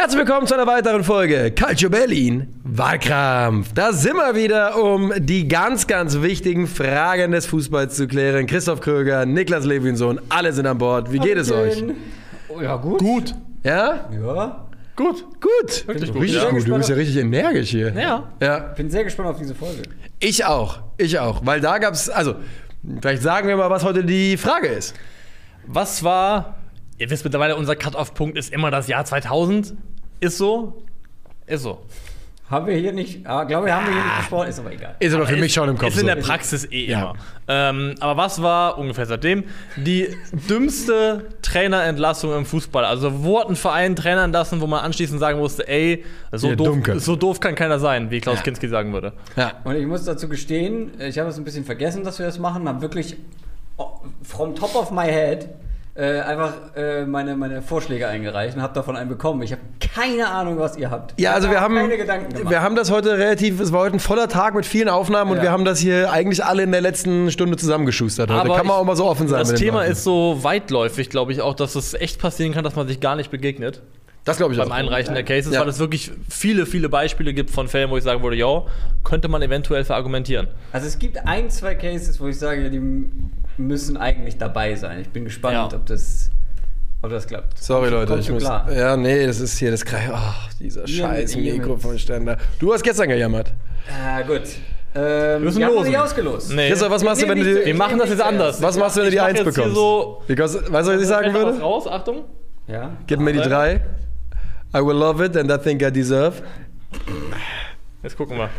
Herzlich willkommen zu einer weiteren Folge Calcio Berlin Wahlkampf. Da sind wir wieder, um die ganz, ganz wichtigen Fragen des Fußballs zu klären. Christoph Kröger, Niklas Levinson, alle sind an Bord. Wie geht es euch? Oh, ja, gut. Gut. Ja? Ja. Gut. Gut. Wirklich gut, Richtig ja. gut. Du bist ja richtig energisch hier. Ja. Ja. Bin sehr gespannt auf diese Folge. Ich auch. Ich auch. Weil da gab es, also, vielleicht sagen wir mal, was heute die Frage ist. Was war, ihr wisst mittlerweile, unser Cut-Off-Punkt ist immer das Jahr 2000. Ist so? Ist so. Haben wir hier nicht, ah, glaube ich, haben wir hier nicht besprochen, ist aber egal. Ist aber für Ist- mich schon im Kopf Ist in so. der Praxis eh Ja. immer. Ähm, aber was war ungefähr seitdem die dümmste Trainerentlassung im Fußball? Also, wo hat ein Verein Trainer entlassen, wo man anschließend sagen musste, ey, so, Ihr doof, so doof kann keiner sein, wie Klaus Kinski sagen würde. Ja. Und ich muss dazu gestehen, ich habe es ein bisschen vergessen, dass wir das machen, habe wirklich from top of my head äh, einfach äh, meine, meine Vorschläge eingereicht und habe davon einen bekommen. Ich habe keine Ahnung, was ihr habt. Ja, also hab wir haben, keine Gedanken gemacht. wir haben das heute relativ, es war heute ein voller Tag mit vielen Aufnahmen und Ja. wir haben das hier eigentlich alle in der letzten Stunde zusammengeschustert. Heute. Kann man ich- auch mal so offen sein. Das Thema Leuten. ist so weitläufig, glaube ich, auch, dass es echt passieren kann, dass man sich gar nicht begegnet. das glaube ich beim auch. Einreichen der Cases, Ja. weil es wirklich viele, viele Beispiele gibt von Fällen, wo ich sagen würde, ja, könnte man eventuell verargumentieren. Also es gibt ein, zwei Cases, wo ich sage, die müssen eigentlich dabei sein. Ich bin gespannt, Ja. ob das, ob das klappt. Sorry Kommt- Leute, kommt ich muss. klar. Ja, nee, das ist hier das Kreis. Ach, dieser Ihr scheiß mit- Mikrofonständer. Du hast gestern gejammert. Ah, gut. Ähm, müssen wir haben noch losen. nicht ausgelost. Nee. Christoph, was machst du, wenn du die. Wir machen das jetzt anders. Was machst du, wenn du die Ich mach 1 jetzt hier bekommst? so- Because, weißt du, was ich sagen würde? raus, Achtung. Ja. Gib mir die Warte. 3. I will love it and I think I deserve. Jetzt gucken wir.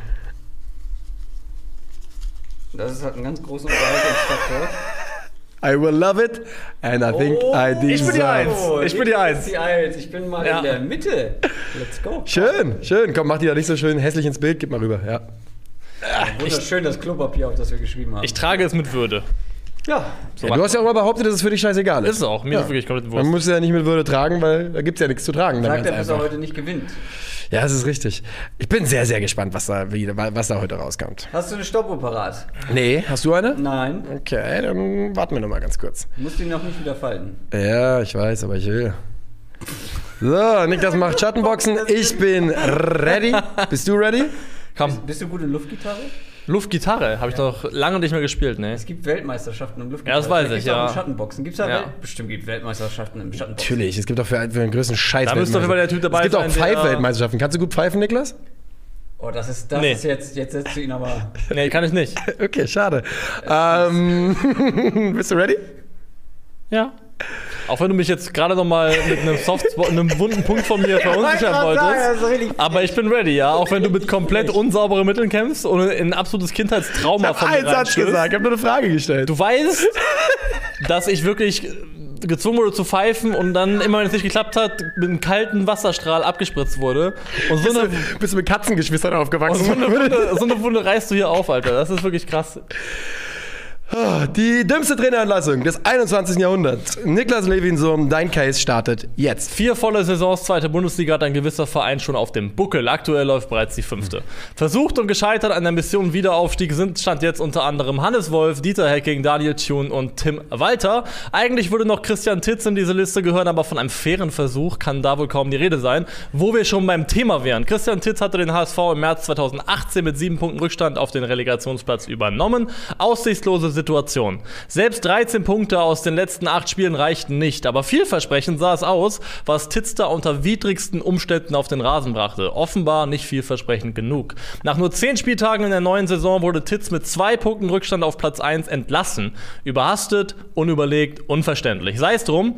Das ist halt ein ganz großer Unterhaltungsfaktor. I will love it and I think I deserve. ich bin die Eins. Ich bin die Eins. Die Eins. Ich bin mal Ja. in der Mitte. Let's go. Schön, schön. Komm, mach die da nicht so schön hässlich ins Bild. Gib mal rüber. Ja. Wunderschön das Klopapier, auf das wir geschrieben haben. Ich trage es mit Würde. ja. So ja du hast ja auch mal behauptet, dass es für dich scheißegal ist. ist es auch. Mir Ja. ist es wirklich komplett Man Wurst. muss ja nicht mit Würde tragen, weil da gibt es ja nichts zu tragen. Dann Sagt er, dass er heute nicht gewinnt. Ja, das ist richtig. Ich bin sehr, sehr gespannt, was da, wie, was da heute rauskommt. Hast du eine Stoppuhr parat? Nee, hast du eine? Nein. Okay, dann warten wir noch mal ganz kurz. Du musst ihn noch nicht wieder falten. Ja, ich weiß, aber ich will. So, Niklas macht Schattenboxen. Ich bin ready. Bist du ready? Komm, Bist du gut in Luftgitarre? Luftgitarre habe ich doch lange nicht mehr gespielt, ne? Es gibt Weltmeisterschaften im Luftgitarre. Ja, das weiß Da ich, gibt's auch ja. im Schattenboxen. Gibt's da Ja. Welt Bestimmt gibt Weltmeisterschaften im Schattenboxen. Natürlich, es gibt auch für, für den größten Scheiß. Da müsste jeden Fall der Typ dabei Es gibt auch sein, Pfeif-Weltmeisterschaften. Kannst du gut pfeifen, Niklas? Oh, das ist, das Nee. ist jetzt, jetzt setzt du ihn aber. Nee, kann ich nicht. Okay, schade. Ähm, bist du ready? Ja. Auch wenn du mich jetzt gerade noch mal mit einem Softspot, einem wunden Punkt von mir verunsichern wolltest. Aber ich bin ready, ja. Auch wenn du mit komplett unsauberen Mitteln kämpfst und in ein absolutes Kindheitstrauma Ich von mir einen Satz gesagt, ich habe nur eine Frage gestellt. Du weißt, dass ich wirklich gezwungen wurde zu pfeifen und dann immer, wenn es nicht geklappt hat, mit einem kalten Wasserstrahl abgespritzt wurde. Und so eine, bist du mit Katzengeschwistern aufgewachsen? so, eine Wunde, so eine Wunde reißt du hier auf, Alter. Das ist wirklich krass. Die dümmste Trainerentlassung des 21. Jahrhunderts. Niklas Levinson, dein Case startet jetzt. Vier volle Saisons zweite Bundesliga hat ein gewisser Verein schon auf dem Buckel. Aktuell läuft bereits die fünfte. Versucht und gescheitert an der Mission Wiederaufstieg sind stand jetzt unter anderem Hannes Wolf, Dieter Hecking, Daniel Thun und Tim Walter. Eigentlich würde noch Christian Titz in diese Liste gehören, aber von einem fairen Versuch kann da wohl kaum die Rede sein. Wo wir schon beim Thema wären. Christian Titz hatte den HSV im März 2018 mit sieben Punkten Rückstand auf den Relegationsplatz übernommen. Aussichtslose Situation. Selbst 13 Punkte aus den letzten acht Spielen reichten nicht, aber vielversprechend sah es aus, was da unter widrigsten Umständen auf den Rasen brachte. Offenbar nicht vielversprechend genug. Nach nur 10 Spieltagen in der neuen Saison wurde Titz mit zwei Punkten Rückstand auf Platz 1 entlassen. Überhastet, unüberlegt, unverständlich. Sei es drum,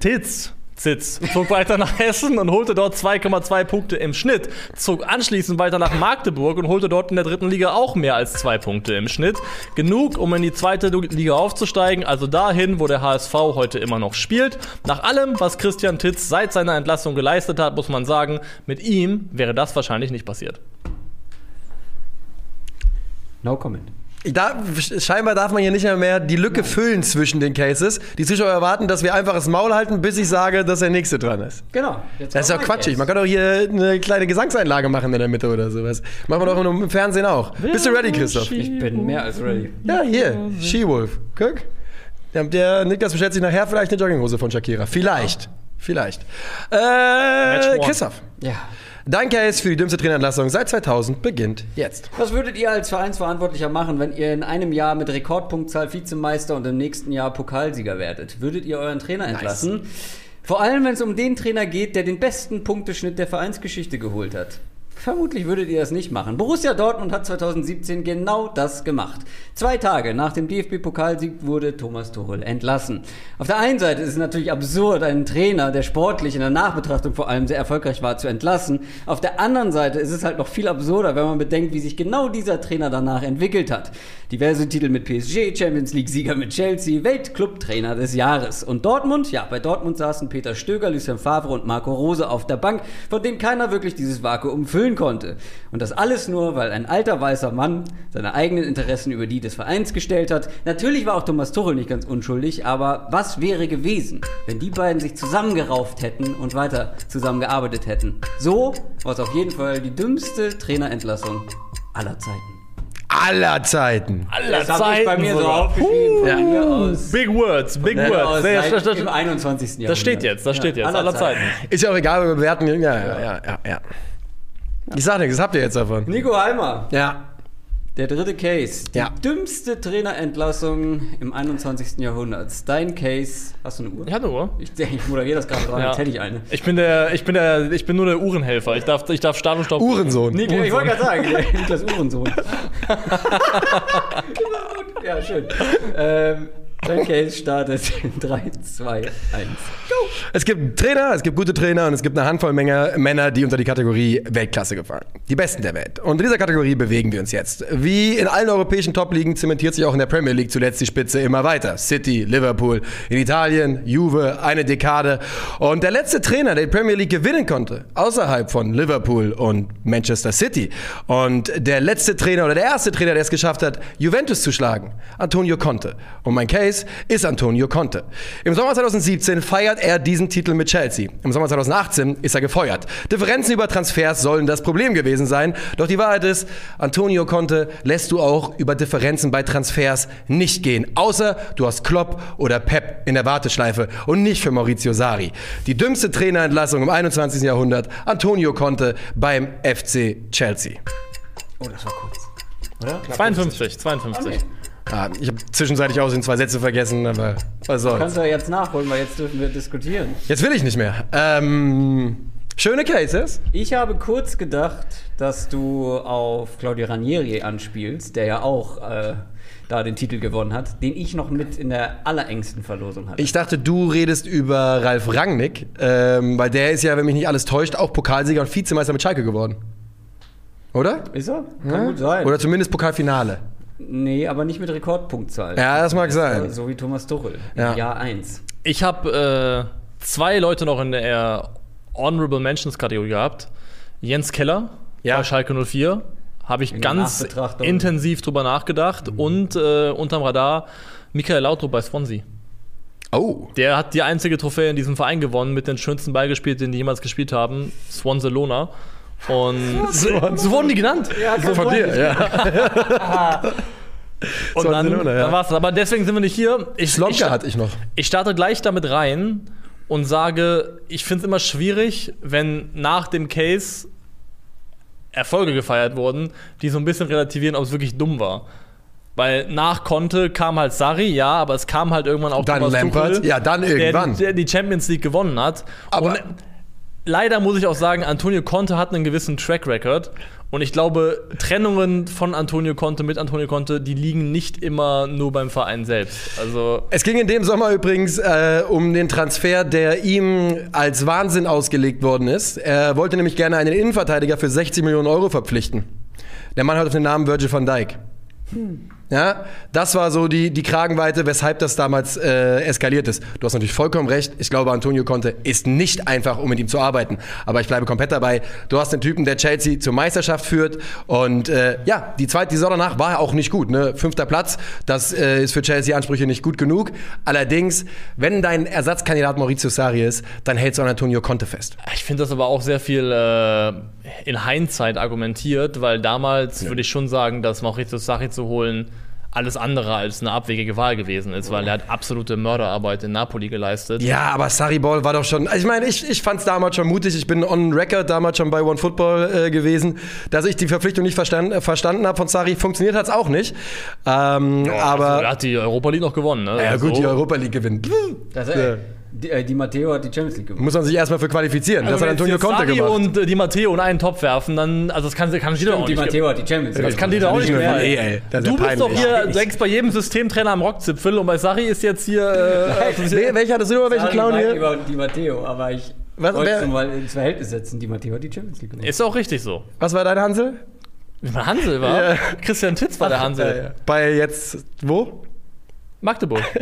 Titz Zitz zog weiter nach Hessen und holte dort 2,2 Punkte im Schnitt, zog anschließend weiter nach Magdeburg und holte dort in der dritten Liga auch mehr als zwei Punkte im Schnitt. Genug, um in die zweite Liga aufzusteigen, also dahin, wo der HSV heute immer noch spielt. Nach allem, was Christian Titz seit seiner Entlassung geleistet hat, muss man sagen, mit ihm wäre das wahrscheinlich nicht passiert. No comment. Da, scheinbar darf man hier nicht mehr, mehr die Lücke füllen zwischen den Cases. Die Zuschauer erwarten, dass wir einfach das Maul halten, bis ich sage, dass der nächste dran ist. Genau. Jetzt Das ist ja mein quatschig. Case. Man kann doch hier eine kleine Gesangseinlage machen in der Mitte oder sowas. Machen wir doch im Fernsehen auch. Bist du ready, Christoph? Ich bin mehr als ready. Ja, hier. She-Wolf. Guck. Der, Niklas bestellt sich nachher vielleicht eine Jogginghose von Shakira. Vielleicht. Vielleicht. Äh. Christoph, Ja. Dein Case für die dümmste Trainerentlassung seit 2000 beginnt jetzt. Was würdet ihr als Vereinsverantwortlicher machen, wenn ihr in einem Jahr mit Rekordpunktzahl Vizemeister und im nächsten Jahr Pokalsieger werdet? Würdet ihr euren Trainer entlassen? Vor allem, wenn es um den Trainer geht, der den besten Punkteschnitt der Vereinsgeschichte geholt hat. Vermutlich würdet ihr das nicht machen. Borussia Dortmund hat 2017 genau das gemacht. Zwei Tage nach dem DFB-Pokalsieg wurde Thomas Tuchel entlassen. Auf der einen Seite ist es natürlich absurd, einen Trainer, der sportlich in der Nachbetrachtung vor allem sehr erfolgreich war, zu entlassen. Auf der anderen Seite ist es halt noch viel absurder, wenn man bedenkt, wie sich genau dieser Trainer danach entwickelt hat. Diverse Titel mit PSG, Champions League-Sieger mit Chelsea, Weltclub-Trainer des Jahres. Und Dortmund? Ja, bei Dortmund saßen Peter Stöger, Lucien Favre und Marco Rose auf der Bank, von denen keiner wirklich dieses Vakuum füllen konnte. Und das alles nur, weil ein alter weißer Mann seine eigenen Interessen über die des Vereins gestellt hat. Natürlich war auch Thomas Tuchel nicht ganz unschuldig, aber was wäre gewesen, wenn die beiden sich zusammengerauft hätten und weiter zusammengearbeitet hätten? So war es auf jeden Fall die dümmste Trainerentlassung aller Zeiten. Aller Zeiten. Aller Das habe ich bei mir so aufgeschrieben. Ja. Von mir aus. Big words, big words. Ja, das, das, Im 21. Jahrhundert. das steht jetzt, das steht jetzt. Aller Zeiten. Ist ja auch egal, wir bewerten. Ja, ja, ja, ja. ja. Ich sag nichts, was habt ihr jetzt davon? Nico Heimer, Ja. der dritte Case. Die Ja. dümmste Trainerentlassung im 21. Jahrhundert. Dein Case. Hast du eine Uhr? Ich hatte eine Uhr. Ich, ich moderiere das gerade dran, Ja. jetzt hätte ich eine. Ich bin der, ich bin der, ich bin nur der Uhrenhelfer. Ich darf, ich darf Start und Stopp. Uhrensohn. Nico, ich wollte gerade sagen, Niklas Uhrensohn. ja, schön. Ähm, Case startet in 3, 2, 1. Es gibt Trainer, es gibt gute Trainer und es gibt eine Handvoll Menge, Männer, die unter die Kategorie Weltklasse gefallen. Die Besten der Welt. Und in dieser Kategorie bewegen wir uns jetzt. Wie in allen europäischen Top-Ligen zementiert sich auch in der Premier League zuletzt die Spitze immer weiter. City, Liverpool, in Italien, Juve, eine Dekade. Und der letzte Trainer, der die Premier League gewinnen konnte, außerhalb von Liverpool und Manchester City. Und der letzte Trainer oder der erste Trainer, der es geschafft hat, Juventus zu schlagen, Antonio Conte. Und mein Case ist Antonio Conte. Im Sommer 2017 feiert er diesen Titel mit Chelsea. Im Sommer 2018 ist er gefeuert. Differenzen über Transfers sollen das Problem gewesen sein. Doch die Wahrheit ist, Antonio Conte lässt du auch über Differenzen bei Transfers nicht gehen. Außer du hast Klopp oder Pep in der Warteschleife und nicht für Maurizio Sarri. Die dümmste Trainerentlassung im 21. Jahrhundert, Antonio Conte beim FC Chelsea. Oh, das war kurz. Oder? 52, 52. Ah, ich habe zwischenzeitlich auch in zwei Sätze vergessen, aber was soll's. Kannst du ja jetzt nachholen, weil jetzt dürfen wir diskutieren. Jetzt will ich nicht mehr. Ähm, schöne Cases. Ich habe kurz gedacht, dass du auf Claudio Ranieri anspielst, der ja auch äh, da den Titel gewonnen hat, den ich noch mit in der allerengsten Verlosung hatte. Ich dachte, du redest über Ralf Rangnick, ähm, weil der ist ja, wenn mich nicht alles täuscht, auch Pokalsieger und Vizemeister mit Schalke geworden. Oder? Ist er? Kann gut sein. Oder zumindest Pokalfinale. Nee, aber nicht mit Rekordpunktzahl. Ja, das mag sein. So wie Thomas Tuchel. Ja. Im Jahr 1. Ich habe äh, zwei Leute noch in der Honorable Mentions Kategorie gehabt. Jens Keller Ja. bei Schalke 04. Habe ich In ganz intensiv drüber nachgedacht. Und äh, unterm Radar Michael Lautrup bei Swansea. Oh. Der hat die einzige Trophäe in diesem Verein gewonnen, mit den schönsten Ball gespielt, den die jemals gespielt haben. Swansea Lona. Und so, so wurden die genannt. so Von dir, ja. Und dann, Lona, ja. dann war's. Aber deswegen sind wir nicht hier. Ich, ich, hatte ich noch. ich starte gleich damit rein und sage, ich finde es immer schwierig, wenn nach dem Case Erfolge gefeiert wurden, die so ein bisschen relativieren, ob es wirklich dumm war. Weil nach Conte kam halt Sarri, ja, aber es kam halt irgendwann auch Dann Thomas Lampard. Tuchel, Ja, dann irgendwann. Der, der die Champions League gewonnen hat. Aber- und leider muss ich auch sagen, Antonio Conte hat einen gewissen Track Record. Und ich glaube, Trennungen von Antonio Conte mit Antonio Conte, die liegen nicht immer nur beim Verein selbst. Also Es ging in dem Sommer übrigens äh, um den Transfer, der ihm als Wahnsinn ausgelegt worden ist. Er wollte nämlich gerne einen Innenverteidiger für 60 Millionen Euro verpflichten. Der Mann hat auf den Namen Virgil van Dijk. Ja, das war so die, die Kragenweite, weshalb das damals äh, eskaliert ist. Du hast natürlich vollkommen recht. Ich glaube, Antonio Conte ist nicht einfach, um mit ihm zu arbeiten. Aber ich bleibe komplett dabei. Du hast den Typen, der Chelsea zur Meisterschaft führt. Und äh, ja, die zweite Saison danach war auch nicht gut. Ne? Fünfter Platz, das äh, ist für Chelsea-Ansprüche nicht gut genug. Allerdings, wenn dein Ersatzkandidat Maurizio Sarri ist, dann hältst du an Antonio Conte fest. Ich finde das aber auch sehr viel äh, in Hindsight argumentiert, weil damals würde ich schon sagen, dass Maurizio Sarri zu holen alles andere als eine abwegige Wahl gewesen ist, weil er hat absolute Mörderarbeit in Napoli geleistet. Ja, aber Sarri Ball war doch schon. Ich meine, ich, ich fand es damals schon mutig. Ich bin on record damals schon bei One Football äh, gewesen, dass ich die Verpflichtung nicht verstanden, äh, verstanden habe von Sarri. Funktioniert hat es auch nicht. Ähm, aber. Also, er hat die Europa League noch gewonnen. Ne? ja, gut, Also- die Europa League gewinnt. Das, Ja. Äh, die, äh, die Matteo hat die Champions League gewonnen. Muss man sich erstmal für qualifizieren. Das Also hat wenn Antonio Conte Sarri gemacht. und äh, die Matteo in einen Topf werfen, dann, also das kann, kann jeder auch Und die nicht. Matteo hat die Champions League Das kann dir doch auch nicht mehr eh, ey. Das du bist doch hier, du denkst bei jedem Systemtrainer am Rockzipfel und bei Sarri ist jetzt hier. Äh, Wer- Welcher hattest du noch? Welchen Clown hier? über die Matteo, aber ich Was- wollte mal ins Verhältnis setzen. Die Matteo hat die Champions League gewonnen. ist auch richtig so. Was war dein Hansel? Hansel war? Ja. Christian Titz war der Hansel. Ja. Bei jetzt, wo? Magdeburg.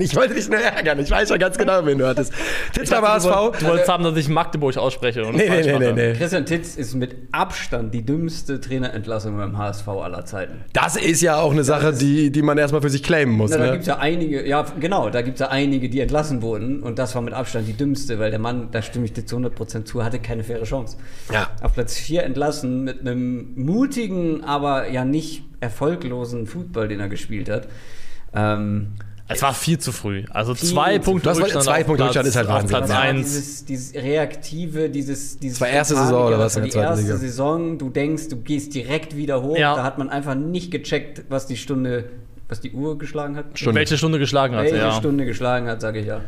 Ich wollte dich nur ärgern. Ich weiß ja ganz genau, wen du hattest. Titz beim Du HSV. wolltest haben, dass ich Magdeburg ausspreche. Und Nee, nee, nee, nee, nee. Christian Titz ist mit Abstand die dümmste Trainerentlassung beim HSV aller Zeiten. Das ist ja auch eine Sache, die, die man erstmal für sich claimen muss. Na, da Ne? gibt es ja einige, ja genau, da gibt es ja einige, die entlassen wurden und das war mit Abstand die dümmste, weil der Mann, da stimme ich dir zu 100% zu, hatte keine faire Chance. Ja. Auf Platz 4 entlassen mit einem mutigen, aber ja nicht erfolglosen Fußball, den er gespielt hat. Ähm, Es war viel zu früh. Also Viel zwei Punkte Das war- Rückstand. zwei Punkte Platz- Rückstand ist halt Wahnsinn. Platz Das war 1. Dieses, dieses Reaktive, dieses, dieses Das war erste Saison oder was in der die zweiten erste Liga? Saison, du denkst, du gehst direkt wieder hoch. Ja. Da hat man einfach nicht gecheckt, was die Stunde, was die Uhr geschlagen hat. Stunde. Welche Stunde geschlagen hat, Welche ja. Stunde geschlagen hat, sage ich ja.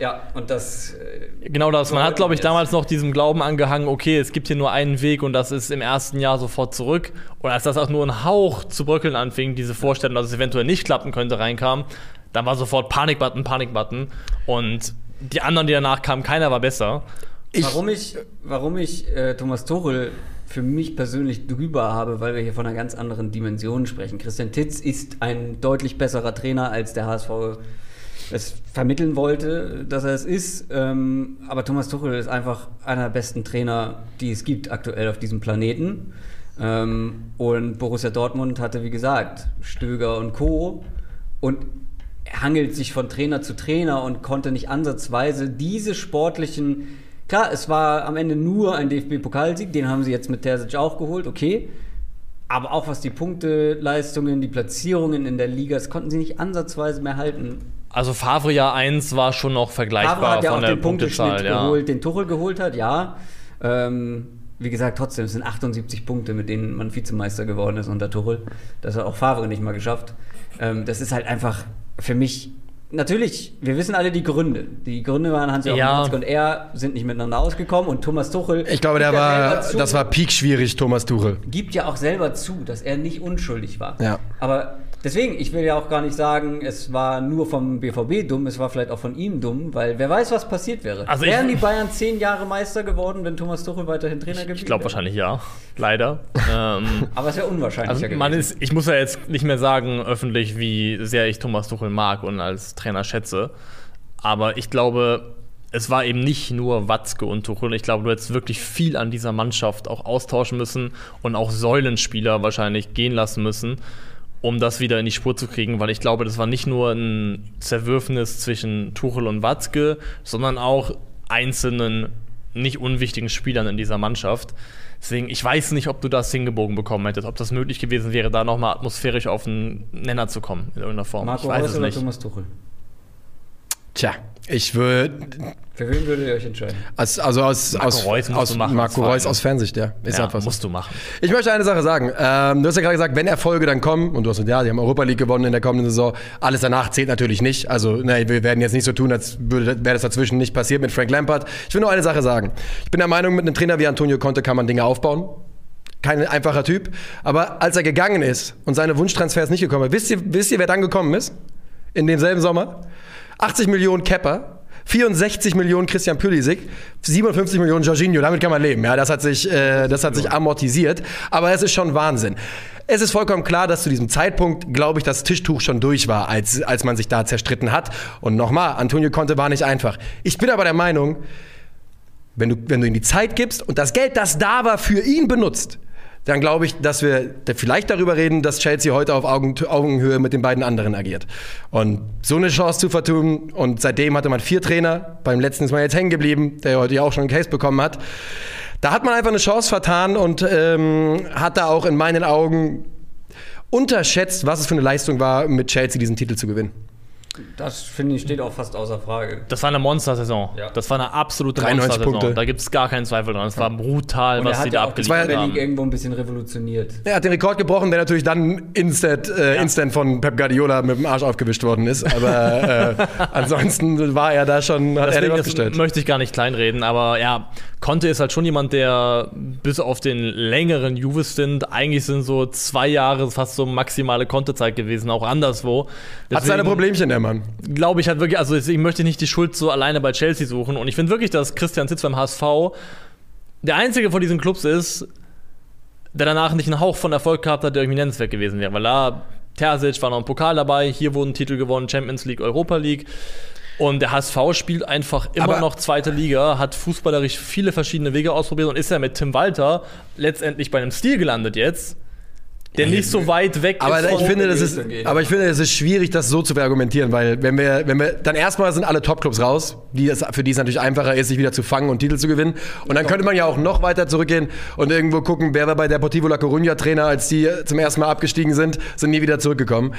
Ja, und das. Äh, Genau das. Man hat, glaube ich, damals noch diesem Glauben angehangen, okay, es gibt hier nur einen Weg und das ist im ersten Jahr sofort zurück. Und als das auch nur ein Hauch zu bröckeln anfing, diese Vorstellung, dass es eventuell nicht klappen könnte, reinkam, dann war sofort Panikbutton, Panikbutton. Und die anderen, die danach kamen, keiner war besser. Ich, warum ich, warum ich äh, Thomas Tuchel für mich persönlich drüber habe, weil wir hier von einer ganz anderen Dimension sprechen. Christian Titz ist ein deutlich besserer Trainer, als der HSV es vermitteln wollte, dass er es ist. Ähm, aber Thomas Tuchel ist einfach einer der besten Trainer, die es gibt aktuell auf diesem Planeten. Ähm, und Borussia Dortmund hatte, wie gesagt, Stöger und Co. Und hangelt sich von Trainer zu Trainer und konnte nicht ansatzweise diese sportlichen. Klar, es war am Ende nur ein DFB-Pokalsieg, den haben sie jetzt mit Terzic auch geholt, okay. Aber auch was die Punkteleistungen, die Platzierungen in der Liga, das konnten sie nicht ansatzweise mehr halten. Also Favre Jahr 1 war schon noch vergleichbar Favre hat ja von auch der den Punkteschnitt Punktezahl. Ja. geholt, den Tuchel geholt hat, ja. Ähm, wie gesagt, trotzdem, es sind 78 Punkte, mit denen man Vizemeister geworden ist unter Tuchel. Das hat auch Favre nicht mal geschafft. Ähm, das ist halt einfach für mich. Natürlich, wir wissen alle die Gründe. Die Gründe waren Hans-Joachim Ja. Und er sind nicht miteinander ausgekommen und Thomas Tuchel. ich glaube, der ja war, zu- das war peak schwierig, Thomas Tuchel. gibt ja auch selber zu, dass er nicht unschuldig war. Ja. Aber deswegen, ich will ja auch gar nicht sagen, es war nur vom BVB dumm, es war vielleicht auch von ihm dumm, weil wer weiß, was passiert wäre. Also ich- Wären die Bayern zehn Jahre Meister geworden, wenn Thomas Tuchel weiterhin Trainer geblieben Ich glaube wäre? wahrscheinlich ja. Leider. ähm, Aber es wäre unwahrscheinlicher Also gewesen. man ist, ich muss ja jetzt nicht mehr sagen öffentlich, wie sehr ich Thomas Tuchel mag und als Trainer schätze. Aber ich glaube, es war eben nicht nur Watzke und Tuchel. Ich glaube, du hättest wirklich viel an dieser Mannschaft auch austauschen müssen und auch Säulenspieler wahrscheinlich gehen lassen müssen, um das wieder in die Spur zu kriegen. Weil ich glaube, das war nicht nur ein Zerwürfnis zwischen Tuchel und Watzke, sondern auch einzelnen nicht unwichtigen Spielern in dieser Mannschaft. Deswegen, ich weiß nicht, ob du das hingebogen bekommen hättest, ob das möglich gewesen wäre, da nochmal atmosphärisch auf einen Nenner zu kommen, in irgendeiner Form. Marco ich weiß Reus es oder nicht. Thomas Tuchel? Tja, ich würde, Für wen würdet ihr euch entscheiden? also aus, Marco aus, Reus musst aus du machen, Marco Reus aus Fansicht, ja. Ist ja, einfach so. musst du machen. Ich möchte eine Sache sagen. Ähm, du hast ja gerade gesagt, wenn Erfolge dann kommen, und du hast gesagt, ja, die haben Europa League gewonnen in der kommenden Saison, alles danach zählt natürlich nicht. Also, ne, wir werden jetzt nicht so tun, als wäre das dazwischen nicht passiert mit Frank Lampard. Ich will nur eine Sache sagen. Ich bin der Meinung, mit einem Trainer wie Antonio Conte kann man Dinge aufbauen. Kein einfacher Typ. Aber als er gegangen ist und seine Wunschtransfers nicht gekommen ist, wisst ihr, wisst ihr, wer dann gekommen ist? In demselben Sommer? 80 Millionen Kepper. 64 Millionen Christian Pulisic, 57 Millionen Jorginho, damit kann man leben. Ja, das hat sich, äh, das hat sich amortisiert. Aber es ist schon Wahnsinn. Es ist vollkommen klar, dass zu diesem Zeitpunkt, glaube ich, das Tischtuch schon durch war, als, als man sich da zerstritten hat. Und nochmal, Antonio Conte war nicht einfach. Ich bin aber der Meinung, wenn du, wenn du ihm die Zeit gibst und das Geld, das da war, für ihn benutzt, dann glaube ich, dass wir vielleicht darüber reden, dass Chelsea heute auf Augen, Augenhöhe mit den beiden anderen agiert. Und so eine Chance zu vertun, und seitdem hatte man vier Trainer, beim letzten ist man jetzt hängen geblieben, der heute ja auch schon einen Case bekommen hat. Da hat man einfach eine Chance vertan und ähm, hat da auch in meinen Augen unterschätzt, was es für eine Leistung war, mit Chelsea diesen Titel zu gewinnen. Das finde ich steht auch fast außer Frage. Das war eine Monstersaison. Ja. Das war eine absolute 93 Monstersaison. Punkte. Da gibt es gar keinen Zweifel dran. Es war brutal, Und was er sie hat da ja auch die abgeliefert Premier haben. League irgendwo ein bisschen revolutioniert. Er hat den Rekord gebrochen, der natürlich dann instant, äh, instant von Pep Guardiola mit dem Arsch aufgewischt worden ist. Aber äh, ansonsten war er da schon, hat er Deswegen das aufgestellt. möchte ich gar nicht kleinreden, aber ja, Conte ist halt schon jemand, der bis auf den längeren Juve-Stint, eigentlich sind so zwei Jahre fast so maximale Conte-Zeit gewesen, auch anderswo. Hat seine Problemchen, der Mann. glaube ich halt wirklich, also ich möchte nicht die Schuld so alleine bei Chelsea suchen. Und ich finde wirklich, dass Christian Sitz beim HSV der einzige von diesen Clubs ist, der danach nicht einen Hauch von Erfolg gehabt hat, der irgendwie nennenswert gewesen wäre. Weil da Terzic war noch ein Pokal dabei, hier wurden Titel gewonnen, Champions League, Europa League. Und der HSV spielt einfach immer Aber- noch zweite Liga, hat fußballerisch viele verschiedene Wege ausprobiert und ist ja mit Tim Walter letztendlich bei einem Stil gelandet jetzt, der nicht so weit weg Aber ist. ich finde, das ist, aber ich finde, es ist schwierig, das so zu verargumentieren, weil wenn wir, wenn wir, dann erstmal sind alle Topclubs raus, die es, für die es natürlich einfacher ist, sich wieder zu fangen und Titel zu gewinnen. Und dann könnte man ja auch noch weiter zurückgehen und irgendwo gucken, wer war bei Deportivo La Coruña Trainer, als die zum ersten Mal abgestiegen sind, sind nie wieder zurückgekommen.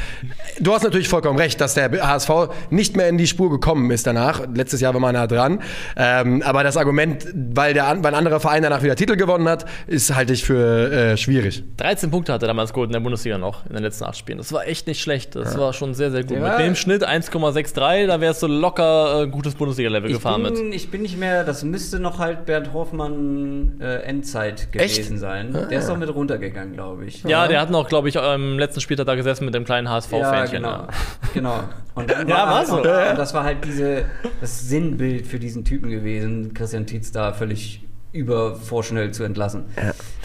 Du hast natürlich vollkommen recht, dass der HSV nicht mehr in die Spur gekommen ist danach. Letztes Jahr war man nah dran. Ähm, aber das Argument, weil, der, weil ein anderer Verein danach wieder Titel gewonnen hat, ist halte ich für äh, schwierig. 13 Punkte hatte damals Gold in der Bundesliga noch in den letzten acht Spielen. Das war echt nicht schlecht. Das war schon sehr, sehr gut. Der Mit war- dem Schnitt 1,63, da wärst du locker äh, gutes Bundesliga-Level gefahren mit. bin, ich bin nicht mehr, das müsste noch halt Bernd Hoffmann äh, Endzeit Echt? gewesen sein. Der ist doch mit runtergegangen, glaube ich. Ja, der hat noch, glaube ich, am letzten Spieltag da gesessen mit dem kleinen Ja, HSV-Fähnchen. genau. genau. Und dann Ja, war war halt so. noch- Und das war halt diese, das Sinnbild für diesen Typen gewesen, Christian Tietz da völlig übervorschnell zu entlassen.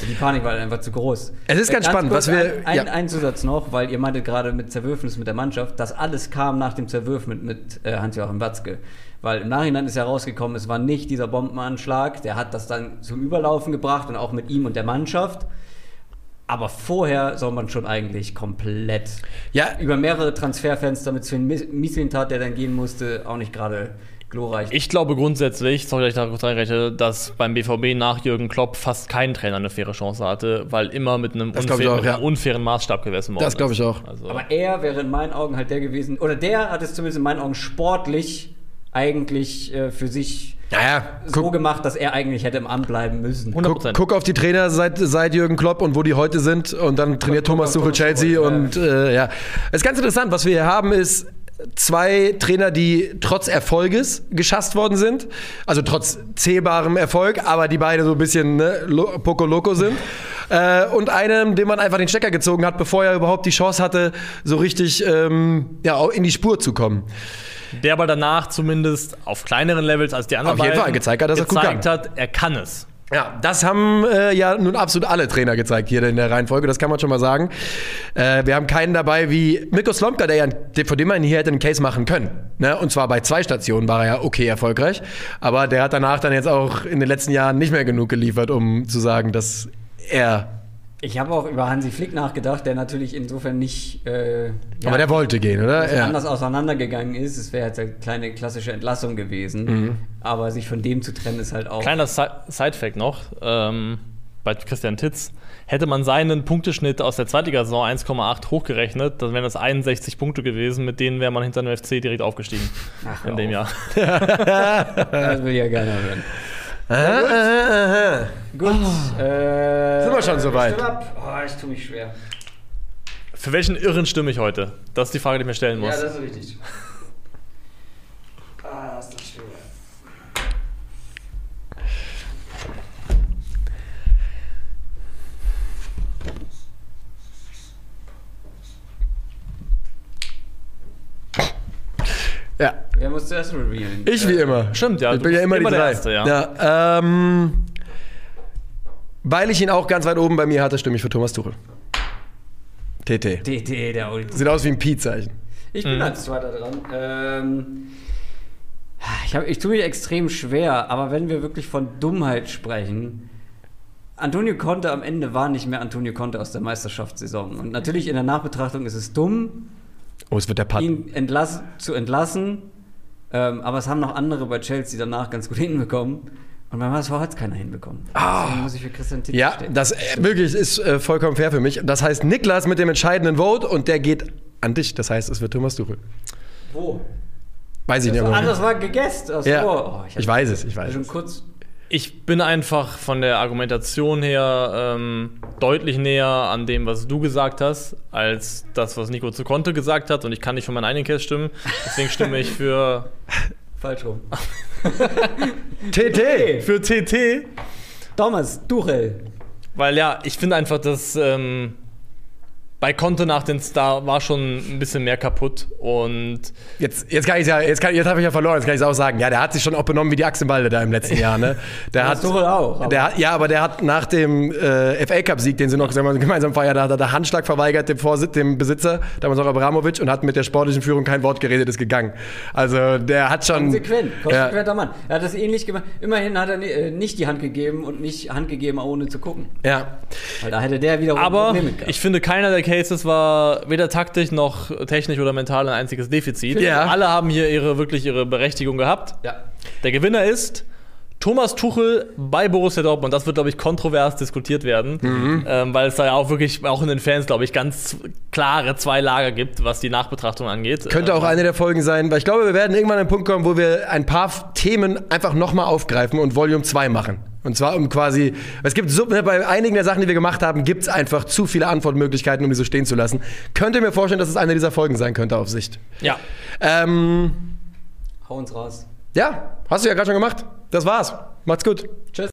Die Panik war einfach zu groß. Es ist ganz spannend, was wir- Ein, ja. ein Zusatz noch, weil ihr meintet gerade mit Zerwürfnis mit der Mannschaft, das alles kam nach dem Zerwürf mit, mit äh, Hans-Joachim Watzke. Weil im Nachhinein ist herausgekommen, es war nicht dieser Bombenanschlag, der hat das dann zum Überlaufen gebracht und auch mit ihm und der Mannschaft. Aber vorher soll man schon eigentlich komplett Ja, über mehrere Transferfenster mit Sven Mis- Mislintat, der dann gehen musste, auch nicht gerade glorreich. Ich glaube grundsätzlich, sorry, dass ich da kurz reinreche, dass beim BVB nach Jürgen Klopp fast kein Trainer eine faire Chance hatte, weil immer mit einem, unfairen, auch, mit einem unfairen Maßstab gemessen worden Das glaub ich auch. Also, Aber er wäre in meinen Augen halt der gewesen, oder der hat es zumindest in meinen Augen sportlich eigentlich äh, für sich naja, so guck, gemacht, dass er eigentlich hätte im Amt bleiben müssen. 100 guck, guck auf die Trainer seit, seit Jürgen Klopp und wo die heute sind und dann trainiert guck Thomas Tuchel Thomas Chelsea und äh, ja. Es ist ganz interessant, was wir hier haben ist zwei Trainer, die trotz Erfolges geschasst worden sind, also trotz zählbarem Erfolg, aber die beide so ein bisschen ne, poco loco sind. Äh, und einem, dem man einfach den Stecker gezogen hat, bevor er überhaupt die Chance hatte, so richtig ähm, ja, in die Spur zu kommen. der aber danach zumindest auf kleineren Levels als die anderen Auf jeden beiden Fall gezeigt hat, dass er gut gezeigt kann. hat, er kann es. Ja, das haben äh, ja nun absolut alle Trainer gezeigt hier in der Reihenfolge, das kann man schon mal sagen. Äh, wir haben keinen dabei wie Mikko Slomka, der ja, von dem man hier hätte einen Case machen können. Ne? Und zwar bei zwei Stationen war er ja okay erfolgreich, aber der hat danach dann jetzt auch in den letzten Jahren nicht mehr genug geliefert, um zu sagen, dass er. Ich habe auch über Hansi Flick nachgedacht, der natürlich insofern nicht äh, ja, Aber der wollte gehen, oder? Ja. anders auseinandergegangen ist. Es wäre jetzt eine kleine klassische Entlassung gewesen. Mhm. Aber sich von dem zu trennen ist halt auch. Kleiner Si- Sidefact noch, ähm, bei Christian Titz, hätte man seinen Punkteschnitt aus der Zweitligasaison 1,8 hochgerechnet, dann wären das 61 Punkte gewesen, mit denen wäre man hinter dem FC direkt aufgestiegen Ach, in dem hör Jahr. Das will ja keiner hören. Aha, aha, aha. Gut. Äh, Sind wir schon soweit? Oh, ich tue mich schwer. Für welchen Irren stimme ich heute? Das ist die Frage, die ich mir stellen muss. Ja, das ist richtig. Ah, ist das schwer. Ja. Wer muss zuerst revealen? Ich wie Äh, immer. Stimmt, ja, Ich du bin ja immer, immer die der drei. Erste, ja. ja ähm, weil ich ihn auch ganz weit oben bei mir hatte, stimme ich für Thomas Tuchel. TT. DT, der Ulti. Sieht aus wie ein Pi-Zeichen. Ich bin Mhm. als Zweiter dran. Ähm, ich, hab, ich tue mich extrem schwer, aber wenn wir wirklich von Dummheit sprechen, Antonio Conte am Ende war nicht mehr Antonio Conte aus der Meisterschaftssaison. Und natürlich in der Nachbetrachtung ist es dumm, Oh, es wird der ihn entlass zu entlassen. Ähm, aber es haben noch andere bei Chelsea danach ganz gut hinbekommen. Und beim HSV hat es keiner hinbekommen. Deswegen muss ich für Christian Titel Ja, stehen. das äh, wirklich ist äh, vollkommen fair für mich. Das heißt, Niklas mit dem entscheidenden Vote und der geht an dich. Das heißt, es wird Thomas Tuchel. Wo? Weiß ich nicht. Das war, aber- ah, das war gegessen. Ja, Oh, ich, hab- weiß es, ich weiß schon es. kurz. Ich bin einfach von der Argumentation her ähm, deutlich näher an dem, was du gesagt hast, als das, was Nico zu Konto gesagt hat. Und ich kann nicht für meinen eigenen Case stimmen. Deswegen stimme ich für, Falsch rum. TT! für TT. Thomas, Tuchel. Weil ja, ich finde einfach, dass ähm, bei Konto nach den Star war schon ein bisschen mehr kaputt. Und Jetzt, jetzt kann ich ja, jetzt, kann- jetzt habe ich ja verloren, jetzt kann ich es auch sagen. Ja, der hat sich schon auch benommen wie die Achsenbalde da im letzten Jahr, ne? Der hat, Tuchel auch. aber- der hat, ja, aber der hat nach dem äh, FA Cup-Sieg, den sie noch gemeinsam feiern, da hat er der Handschlag verweigert dem, Vorsitz, dem Besitzer, damals auch Abramovic, und hat mit der sportlichen Führung kein Wort geredet, ist gegangen. Also der hat schon. Konsequent, Ja, konsequenter Mann. Er hat das ähnlich gemacht. Immerhin hat er äh, nicht die Hand gegeben und nicht Hand gegeben, ohne zu gucken. ja. Weil da hätte der wiederum aber Probleme gehabt. ich finde, keiner der Cases war weder taktisch noch technisch oder mental ein einziges Defizit. Ja. Alle haben hier ihre wirklich ihre Berechtigung gehabt. ja. Der Gewinner ist Thomas Tuchel bei Borussia Dortmund. Das wird, glaube ich, kontrovers diskutiert werden, Mhm. ähm, weil es da ja auch wirklich, auch in den Fans, glaube ich, ganz klare zwei Lager gibt, was die Nachbetrachtung angeht. Könnte auch Ähm, eine der Folgen sein, weil ich glaube, wir werden irgendwann an einen Punkt kommen, wo wir ein paar Themen einfach nochmal aufgreifen und Volume 2 machen. Und zwar um quasi, es gibt so, bei einigen der Sachen, die wir gemacht haben, gibt es einfach zu viele Antwortmöglichkeiten, um die so stehen zu lassen. Könnt ihr mir vorstellen, dass es eine dieser Folgen sein könnte auf Sicht? Ja. Ähm, Hau uns raus. ja, hast du ja gerade schon gemacht. Das war's. Macht's gut. Tschüss.